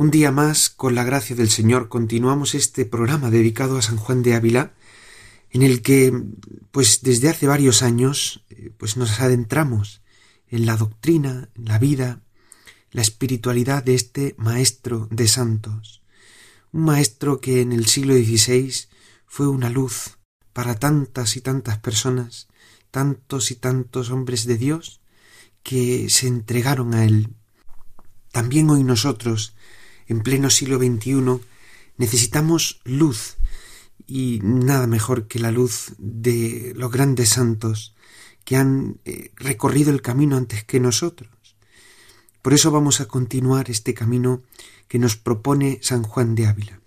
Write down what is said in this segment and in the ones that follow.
Un día más, con la gracia del Señor, continuamos este programa dedicado a San Juan de Ávila, en el que, pues desde hace varios años, eh, pues nos adentramos en la doctrina, en la vida, la espiritualidad de este maestro de santos, un maestro que en el siglo XVI fue una luz para tantas y tantas personas, tantos y tantos hombres de Dios, que se entregaron a Él. También hoy nosotros, en pleno siglo XXI, necesitamos luz, y nada mejor que la luz de los grandes santos que han eh, recorrido el camino antes que nosotros. Por eso vamos a continuar este camino que nos propone San Juan de Ávila.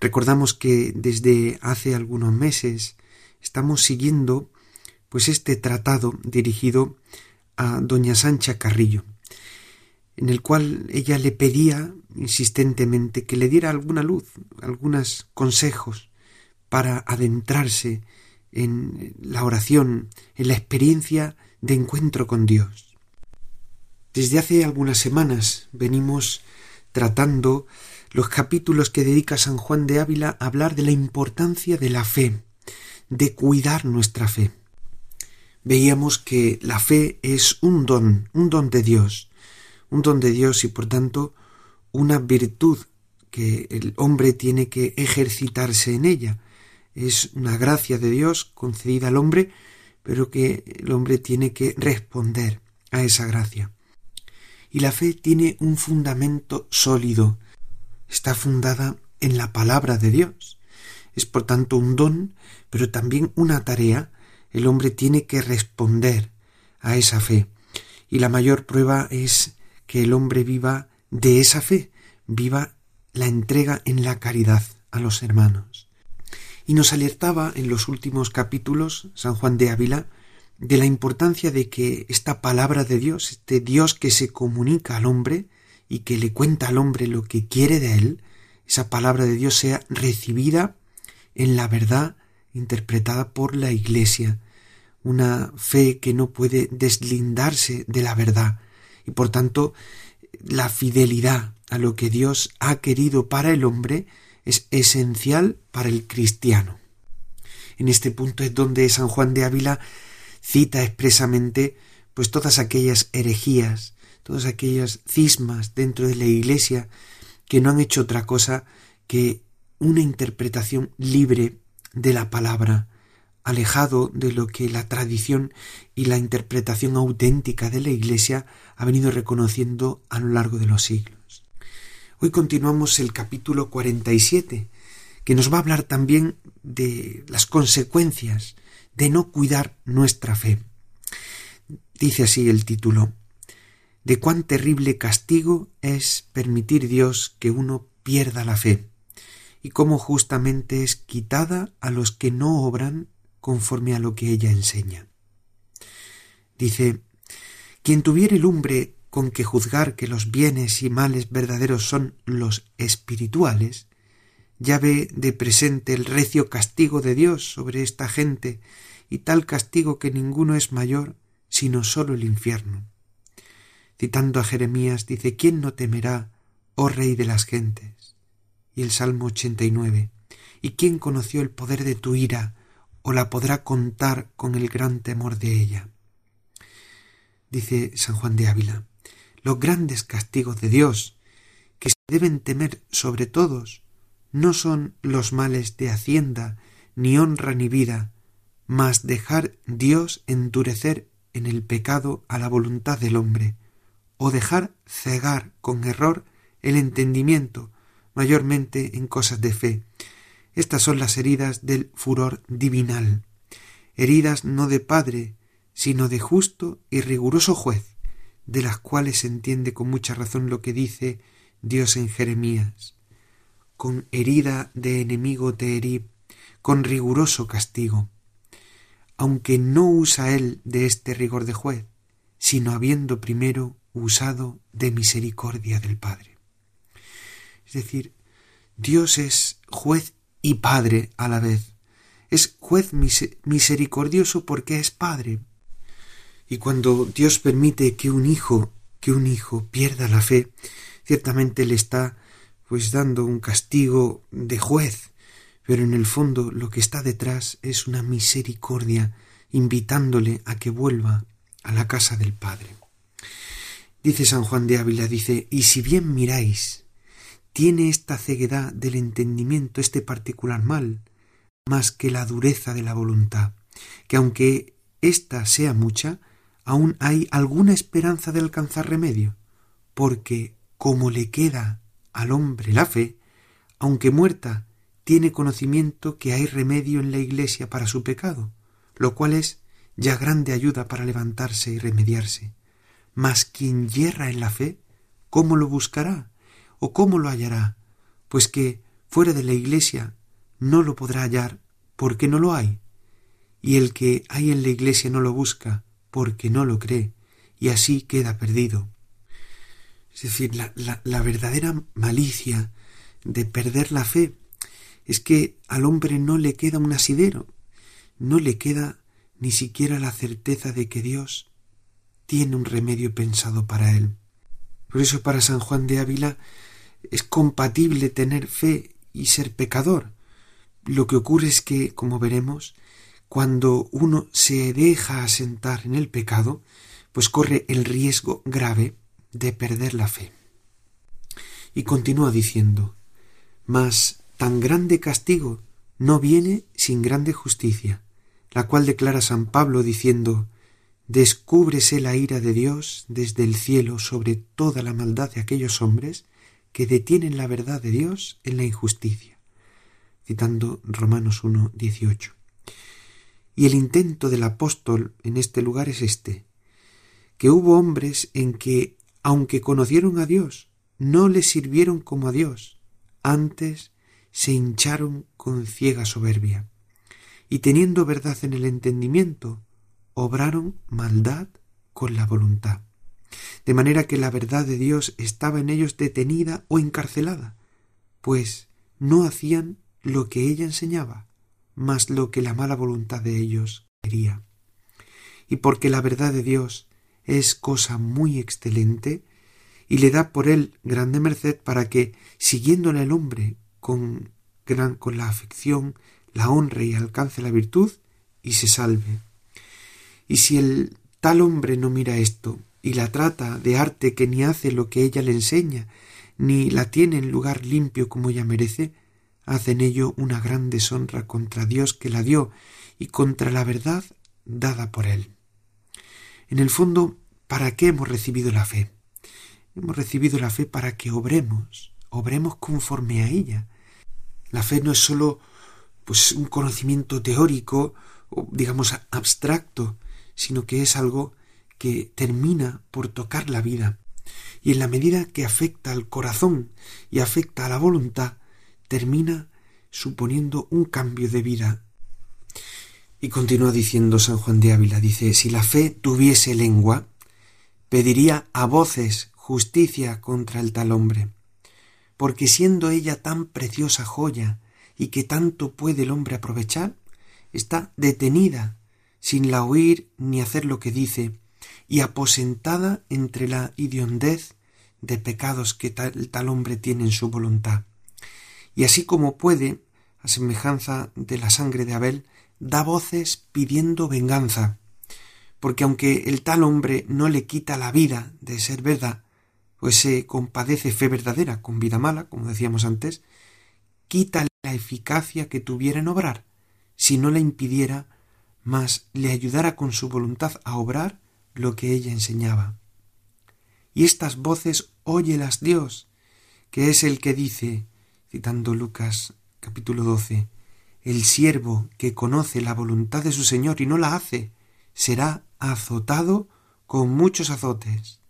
Recordamos que desde hace algunos meses estamos siguiendo pues este tratado dirigido a doña Sancha Carrillo, en el cual ella le pedía insistentemente que le diera alguna luz, algunos consejos para adentrarse en la oración, en la experiencia de encuentro con Dios. Desde hace algunas semanas venimos tratando los capítulos que dedica San Juan de Ávila a hablar de la importancia de la fe, de cuidar nuestra fe veíamos que la fe es un don, un don de Dios, un don de Dios y por tanto una virtud que el hombre tiene que ejercitarse en ella. Es una gracia de Dios concedida al hombre, pero que el hombre tiene que responder a esa gracia. Y la fe tiene un fundamento sólido, está fundada en la palabra de Dios. Es por tanto un don, pero también una tarea el hombre tiene que responder a esa fe. Y la mayor prueba es que el hombre viva de esa fe, viva la entrega en la caridad a los hermanos. Y nos alertaba en los últimos capítulos San Juan de Ávila de la importancia de que esta palabra de Dios, este Dios que se comunica al hombre y que le cuenta al hombre lo que quiere de él, esa palabra de Dios sea recibida en la verdad interpretada por la Iglesia, una fe que no puede deslindarse de la verdad y por tanto la fidelidad a lo que Dios ha querido para el hombre es esencial para el cristiano. En este punto es donde San Juan de Ávila cita expresamente pues todas aquellas herejías, todas aquellas cismas dentro de la Iglesia que no han hecho otra cosa que una interpretación libre de la palabra, alejado de lo que la tradición y la interpretación auténtica de la Iglesia ha venido reconociendo a lo largo de los siglos. Hoy continuamos el capítulo 47, que nos va a hablar también de las consecuencias de no cuidar nuestra fe. Dice así el título, de cuán terrible castigo es permitir Dios que uno pierda la fe y cómo justamente es quitada a los que no obran conforme a lo que ella enseña. Dice, quien tuviere lumbre con que juzgar que los bienes y males verdaderos son los espirituales, ya ve de presente el recio castigo de Dios sobre esta gente, y tal castigo que ninguno es mayor sino sólo el infierno. Citando a Jeremías, dice, ¿quién no temerá, oh Rey de las gentes? y el Salmo 89. ¿Y quién conoció el poder de tu ira o la podrá contar con el gran temor de ella? Dice San Juan de Ávila, los grandes castigos de Dios, que se deben temer sobre todos, no son los males de hacienda, ni honra ni vida, mas dejar Dios endurecer en el pecado a la voluntad del hombre, o dejar cegar con error el entendimiento, mayormente en cosas de fe. Estas son las heridas del furor divinal, heridas no de padre, sino de justo y riguroso juez, de las cuales se entiende con mucha razón lo que dice Dios en Jeremías. con herida de enemigo te herí, con riguroso castigo, aunque no usa él de este rigor de juez, sino habiendo primero usado de misericordia del Padre. Es decir, Dios es juez y Padre a la vez. Es juez misericordioso porque es Padre. Y cuando Dios permite que un hijo, que un hijo pierda la fe, ciertamente le está pues dando un castigo de juez, pero en el fondo lo que está detrás es una misericordia invitándole a que vuelva a la casa del Padre. Dice San Juan de Ávila, dice, y si bien miráis, tiene esta ceguedad del entendimiento este particular mal, más que la dureza de la voluntad, que aunque ésta sea mucha, aún hay alguna esperanza de alcanzar remedio, porque como le queda al hombre la fe, aunque muerta, tiene conocimiento que hay remedio en la Iglesia para su pecado, lo cual es ya grande ayuda para levantarse y remediarse. Mas quien yerra en la fe, ¿cómo lo buscará? ¿O cómo lo hallará? Pues que fuera de la Iglesia no lo podrá hallar porque no lo hay. Y el que hay en la Iglesia no lo busca porque no lo cree, y así queda perdido. Es decir, la, la verdadera malicia de perder la fe es que al hombre no le queda un asidero, no le queda ni siquiera la certeza de que Dios tiene un remedio pensado para él. Por eso para San Juan de Ávila es compatible tener fe y ser pecador. Lo que ocurre es que, como veremos, cuando uno se deja asentar en el pecado, pues corre el riesgo grave de perder la fe. Y continúa diciendo, mas tan grande castigo no viene sin grande justicia, la cual declara San Pablo diciendo Descúbrese la ira de Dios desde el cielo sobre toda la maldad de aquellos hombres que detienen la verdad de Dios en la injusticia. Citando Romanos 1, 18. Y el intento del apóstol en este lugar es este, que hubo hombres en que, aunque conocieron a Dios, no le sirvieron como a Dios, antes se hincharon con ciega soberbia y teniendo verdad en el entendimiento, obraron maldad con la voluntad. De manera que la verdad de Dios estaba en ellos detenida o encarcelada, pues no hacían lo que ella enseñaba, mas lo que la mala voluntad de ellos quería. Y porque la verdad de Dios es cosa muy excelente, y le da por él grande merced para que, siguiéndole el hombre con gran con la afección la honre y alcance la virtud y se salve. Y si el tal hombre no mira esto y la trata de arte que ni hace lo que ella le enseña, ni la tiene en lugar limpio como ella merece, hace en ello una gran deshonra contra Dios que la dio y contra la verdad dada por él. En el fondo, ¿para qué hemos recibido la fe? Hemos recibido la fe para que obremos, obremos conforme a ella. La fe no es sólo pues un conocimiento teórico o digamos abstracto, sino que es algo que termina por tocar la vida. Y en la medida que afecta al corazón y afecta a la voluntad, termina suponiendo un cambio de vida. Y continúa diciendo San Juan de Ávila, dice, si la fe tuviese lengua, pediría a voces justicia contra el tal hombre, porque siendo ella tan preciosa joya, y que tanto puede el hombre aprovechar, está detenida, sin la oír ni hacer lo que dice, y aposentada entre la idiondez de pecados que tal, tal hombre tiene en su voluntad. Y así como puede, a semejanza de la sangre de Abel, da voces pidiendo venganza, porque aunque el tal hombre no le quita la vida de ser verdad, pues se compadece fe verdadera con vida mala, como decíamos antes, quita la eficacia que tuviera en obrar, si no la impidiera, mas le ayudara con su voluntad a obrar lo que ella enseñaba. Y estas voces óyelas Dios, que es el que dice, citando Lucas capítulo 12, el siervo que conoce la voluntad de su Señor y no la hace, será azotado con muchos azotes.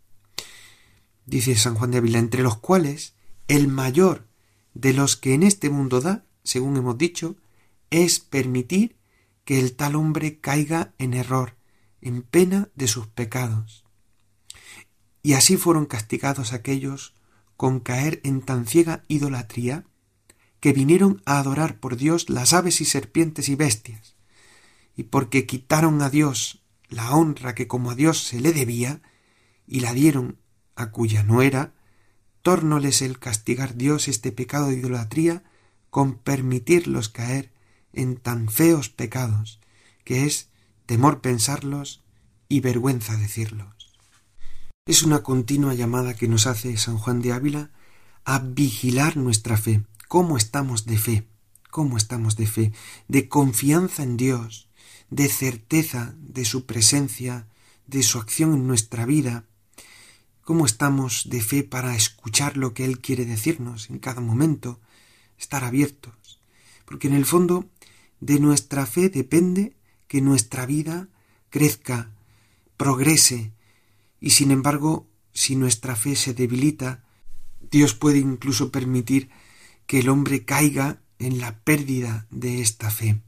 Dice San Juan de Ávila, entre los cuales el mayor de los que en este mundo da, según hemos dicho, es permitir que el tal hombre caiga en error, en pena de sus pecados. Y así fueron castigados aquellos con caer en tan ciega idolatría que vinieron a adorar por Dios las aves y serpientes y bestias, y porque quitaron a Dios la honra que como a Dios se le debía, y la dieron a cuya no era, tórnoles el castigar Dios este pecado de idolatría con permitirlos caer en tan feos pecados, que es temor pensarlos y vergüenza decirlos. Es una continua llamada que nos hace San Juan de Ávila a vigilar nuestra fe, cómo estamos de fe, cómo estamos de fe, de confianza en Dios, de certeza de su presencia, de su acción en nuestra vida, cómo estamos de fe para escuchar lo que Él quiere decirnos en cada momento, estar abiertos, porque en el fondo de nuestra fe depende que nuestra vida crezca, progrese, y sin embargo, si nuestra fe se debilita, Dios puede incluso permitir que el hombre caiga en la pérdida de esta fe.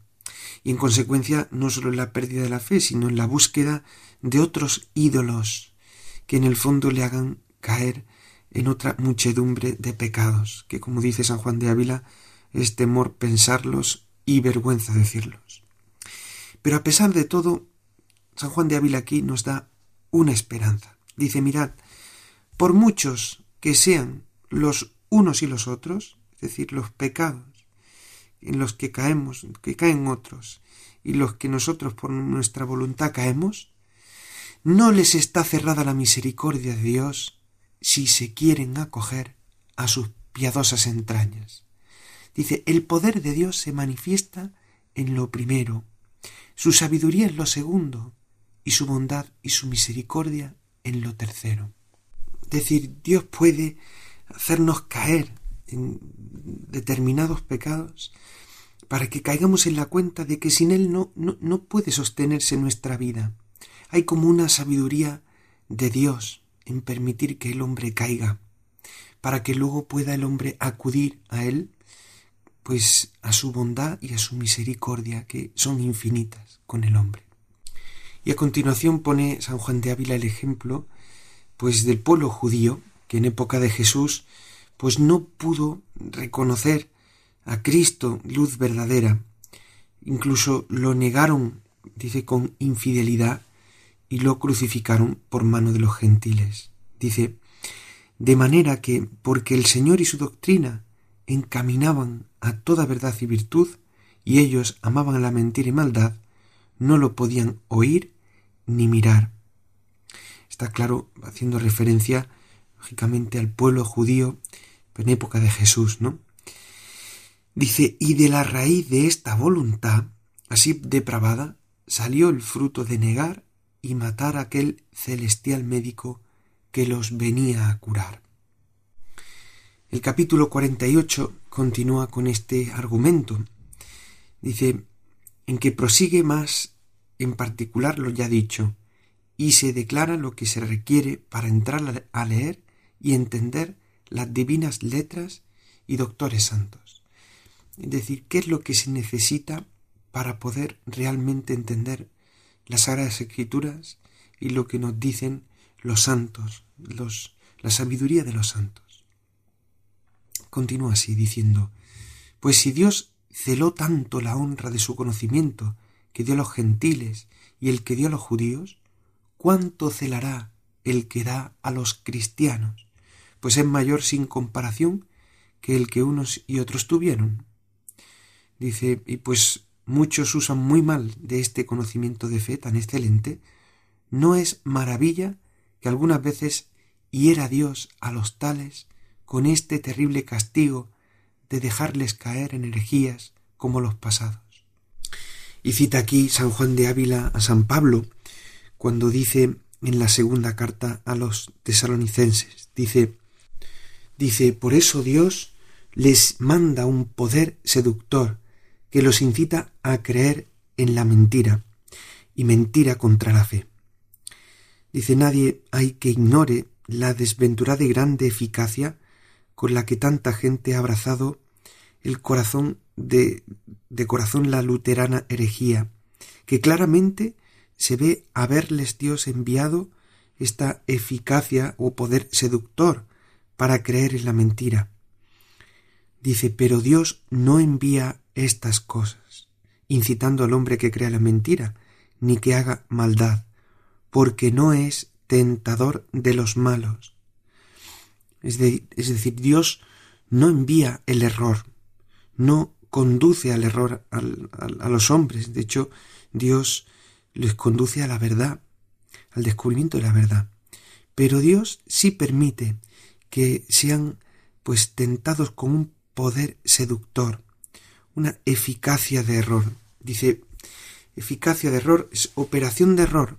Y en consecuencia, no solo en la pérdida de la fe, sino en la búsqueda de otros ídolos que en el fondo le hagan caer en otra muchedumbre de pecados, que como dice San Juan de Ávila, es temor pensarlos y vergüenza decirlos. Pero a pesar de todo, San Juan de Ávila aquí nos da una esperanza. Dice, mirad, por muchos que sean los unos y los otros, es decir, los pecados en los que caemos, que caen otros, y los que nosotros por nuestra voluntad caemos, no les está cerrada la misericordia de Dios si se quieren acoger a sus piadosas entrañas. Dice, el poder de Dios se manifiesta en lo primero, su sabiduría en lo segundo, y su bondad y su misericordia en lo tercero. Es decir, Dios puede hacernos caer en determinados pecados para que caigamos en la cuenta de que sin Él no, no, no puede sostenerse nuestra vida. Hay como una sabiduría de Dios en permitir que el hombre caiga, para que luego pueda el hombre acudir a Él, pues a su bondad y a su misericordia, que son infinitas con el hombre. Y a continuación pone San Juan de Ávila el ejemplo, pues del pueblo judío, que en época de Jesús, pues no pudo reconocer a Cristo, luz verdadera. Incluso lo negaron, dice, con infidelidad y lo crucificaron por mano de los gentiles. Dice, de manera que, porque el Señor y su doctrina encaminaban a toda verdad y virtud, y ellos amaban la mentira y maldad, no lo podían oír ni mirar. Está claro, haciendo referencia, lógicamente, al pueblo judío en época de Jesús, ¿no? Dice, y de la raíz de esta voluntad, así depravada, salió el fruto de negar y matar a aquel celestial médico que los venía a curar. El capítulo 48 continúa con este argumento. Dice, en que prosigue más en particular lo ya dicho, y se declara lo que se requiere para entrar a leer y entender las divinas letras y doctores santos. Es decir, qué es lo que se necesita para poder realmente entender las Sagradas Escrituras y lo que nos dicen los santos, los, la sabiduría de los santos. Continúa así diciendo, pues si Dios celó tanto la honra de su conocimiento que dio a los gentiles y el que dio a los judíos, ¿cuánto celará el que da a los cristianos? Pues es mayor sin comparación que el que unos y otros tuvieron. Dice, y pues muchos usan muy mal de este conocimiento de fe tan excelente, no es maravilla que algunas veces hiera Dios a los tales con este terrible castigo de dejarles caer en herejías como los pasados. Y cita aquí San Juan de Ávila a San Pablo, cuando dice en la segunda carta a los tesalonicenses, dice, dice, por eso Dios les manda un poder seductor que los incita a creer en la mentira y mentira contra la fe. Dice, nadie hay que ignore la desventurada y grande eficacia con la que tanta gente ha abrazado el corazón de, de corazón la luterana herejía, que claramente se ve haberles Dios enviado esta eficacia o poder seductor para creer en la mentira. Dice, pero Dios no envía estas cosas, incitando al hombre que crea la mentira, ni que haga maldad, porque no es tentador de los malos. Es, es decir, Dios no envía el error, no conduce al error a los hombres. De hecho, Dios les conduce a la verdad, al descubrimiento de la verdad. Pero Dios sí permite que sean pues tentados con un poder seductor, una eficacia de error. Dice, eficacia de error es operación de error,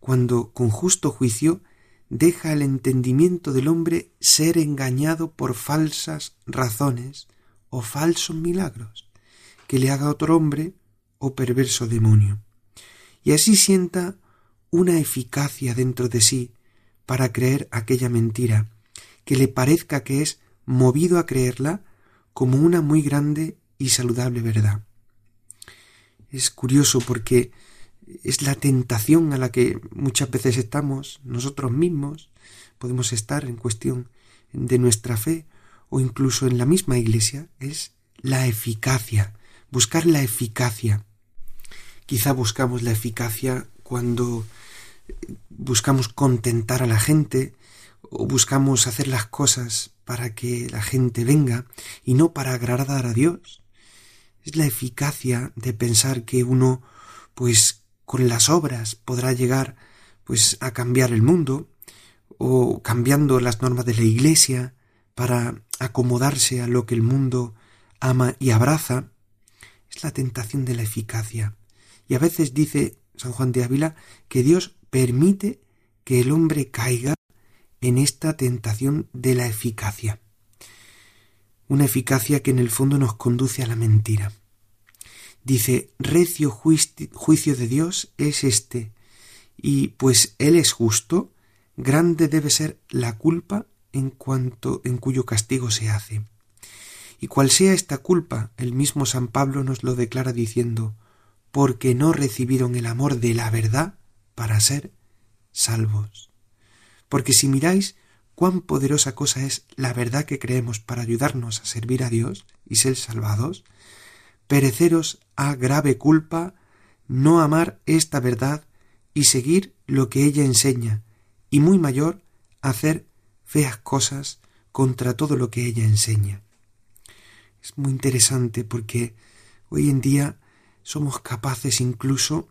cuando con justo juicio deja el entendimiento del hombre ser engañado por falsas razones o falsos milagros, que le haga otro hombre o perverso demonio. Y así sienta una eficacia dentro de sí para creer aquella mentira, que le parezca que es movido a creerla como una muy grande y saludable verdad. Es curioso porque es la tentación a la que muchas veces estamos nosotros mismos, podemos estar en cuestión de nuestra fe o incluso en la misma iglesia, es la eficacia, buscar la eficacia. Quizá buscamos la eficacia cuando buscamos contentar a la gente o buscamos hacer las cosas para que la gente venga y no para agradar a Dios. Es la eficacia de pensar que uno pues con las obras podrá llegar pues a cambiar el mundo o cambiando las normas de la Iglesia para acomodarse a lo que el mundo ama y abraza, es la tentación de la eficacia. Y a veces dice San Juan de Ávila que Dios permite que el hombre caiga en esta tentación de la eficacia. Una eficacia que en el fondo nos conduce a la mentira. Dice, recio juicio de Dios es este, y pues Él es justo, grande debe ser la culpa en cuanto en cuyo castigo se hace. Y cual sea esta culpa, el mismo San Pablo nos lo declara diciendo, porque no recibieron el amor de la verdad para ser salvos. Porque si miráis cuán poderosa cosa es la verdad que creemos para ayudarnos a servir a Dios y ser salvados, pereceros a grave culpa no amar esta verdad y seguir lo que ella enseña, y muy mayor hacer feas cosas contra todo lo que ella enseña. Es muy interesante porque hoy en día somos capaces incluso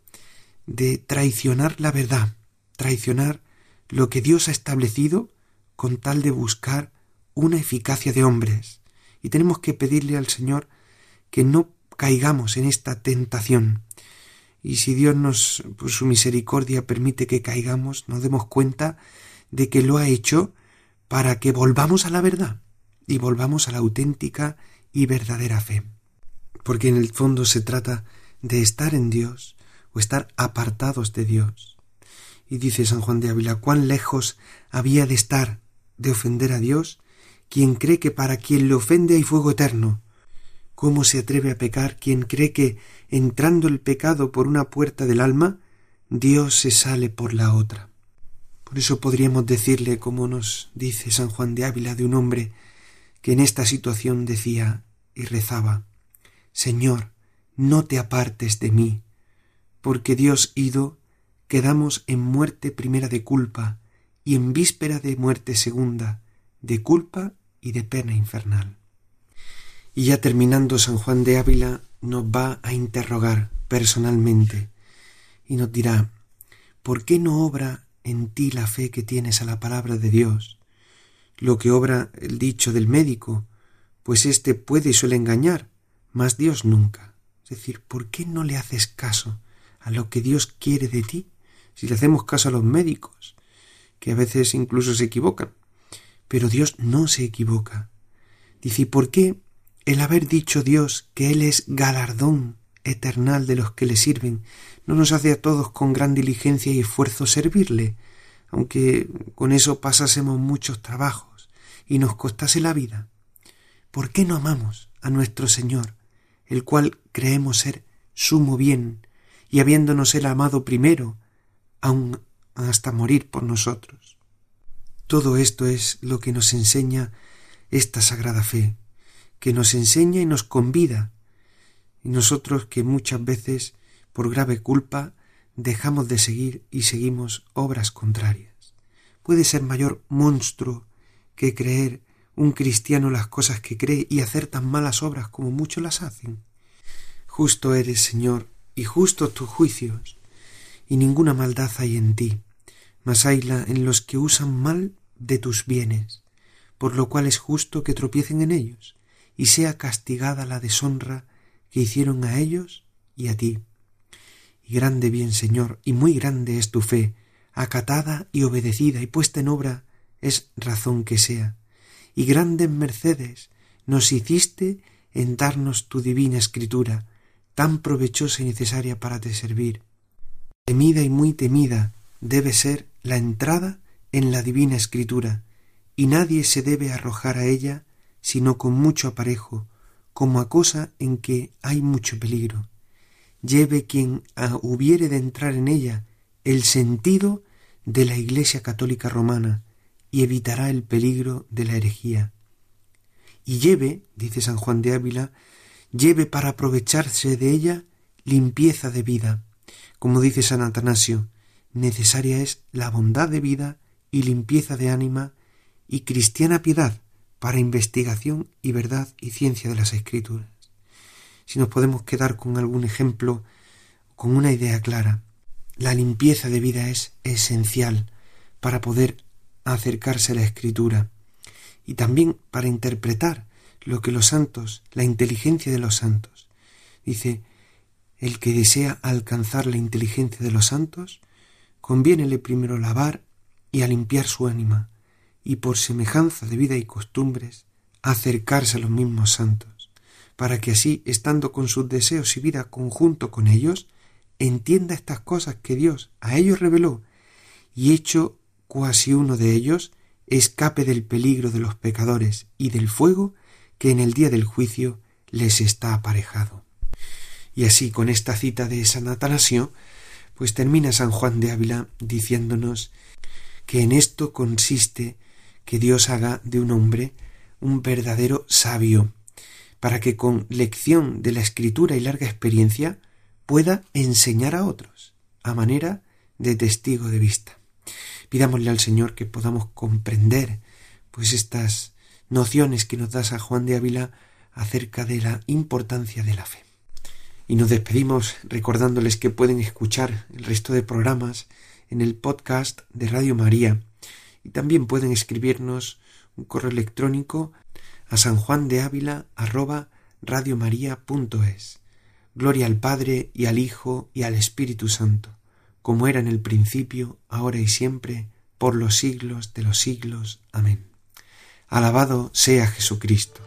de traicionar la verdad, traicionar lo que Dios ha establecido con tal de buscar una eficacia de hombres. Y tenemos que pedirle al Señor que no caigamos en esta tentación. Y si Dios nos, por su misericordia, permite que caigamos, nos demos cuenta de que lo ha hecho para que volvamos a la verdad y volvamos a la auténtica y verdadera fe. Porque en el fondo se trata de estar en Dios o estar apartados de Dios. Y dice San Juan de Ávila, cuán lejos había de estar de ofender a Dios quien cree que para quien le ofende hay fuego eterno, ¿Cómo se atreve a pecar quien cree que, entrando el pecado por una puerta del alma, Dios se sale por la otra? Por eso podríamos decirle, como nos dice San Juan de Ávila, de un hombre que en esta situación decía y rezaba Señor, no te apartes de mí, porque Dios ido, quedamos en muerte primera de culpa y en víspera de muerte segunda, de culpa y de pena infernal. Y ya terminando, San Juan de Ávila nos va a interrogar personalmente y nos dirá, ¿por qué no obra en ti la fe que tienes a la palabra de Dios? Lo que obra el dicho del médico, pues éste puede y suele engañar, mas Dios nunca. Es decir, ¿por qué no le haces caso a lo que Dios quiere de ti? Si le hacemos caso a los médicos, que a veces incluso se equivocan. Pero Dios no se equivoca. Dice, ¿y por qué el haber dicho Dios que Él es galardón eternal de los que le sirven, no nos hace a todos con gran diligencia y esfuerzo servirle, aunque con eso pasásemos muchos trabajos y nos costase la vida, ¿por qué no amamos a nuestro Señor, el cual creemos ser sumo bien, y habiéndonos él amado primero, aun hasta morir por nosotros? Todo esto es lo que nos enseña esta sagrada fe, que nos enseña y nos convida, y nosotros que muchas veces, por grave culpa, dejamos de seguir y seguimos obras contrarias. Puede ser mayor monstruo que creer un cristiano las cosas que cree y hacer tan malas obras como muchos las hacen. Justo eres, Señor, y justos tus juicios, y ninguna maldad hay en ti, mas hayla en los que usan mal de tus bienes, por lo cual es justo que tropiecen en ellos, y sea castigada la deshonra que hicieron a ellos y a ti. Y grande bien, Señor, y muy grande es tu fe, acatada y obedecida y puesta en obra es razón que sea. Y grandes mercedes nos hiciste en darnos tu divina escritura, tan provechosa y necesaria para te servir. Temida y muy temida debe ser la entrada en la divina escritura, y nadie se debe arrojar a ella sino con mucho aparejo, como a cosa en que hay mucho peligro lleve quien hubiere de entrar en ella el sentido de la Iglesia católica romana y evitará el peligro de la herejía. Y lleve, dice San Juan de Ávila, lleve para aprovecharse de ella limpieza de vida. Como dice San Atanasio, necesaria es la bondad de vida y limpieza de ánima y cristiana piedad para investigación y verdad y ciencia de las Escrituras si nos podemos quedar con algún ejemplo, con una idea clara. La limpieza de vida es esencial para poder acercarse a la escritura y también para interpretar lo que los santos, la inteligencia de los santos. Dice, el que desea alcanzar la inteligencia de los santos, conviénele primero lavar y a limpiar su ánima, y por semejanza de vida y costumbres, acercarse a los mismos santos para que así, estando con sus deseos y vida conjunto con ellos, entienda estas cosas que Dios a ellos reveló, y hecho cuasi uno de ellos, escape del peligro de los pecadores y del fuego que en el día del juicio les está aparejado. Y así, con esta cita de San Atanasio, pues termina San Juan de Ávila diciéndonos que en esto consiste que Dios haga de un hombre un verdadero sabio, para que con lección de la escritura y larga experiencia pueda enseñar a otros, a manera de testigo de vista. Pidámosle al Señor que podamos comprender pues estas nociones que nos da San Juan de Ávila acerca de la importancia de la fe. Y nos despedimos recordándoles que pueden escuchar el resto de programas en el podcast de Radio María y también pueden escribirnos un correo electrónico a San Juan de Ávila arroba. Gloria al Padre y al Hijo y al Espíritu Santo, como era en el principio, ahora y siempre, por los siglos de los siglos. Amén. Alabado sea Jesucristo.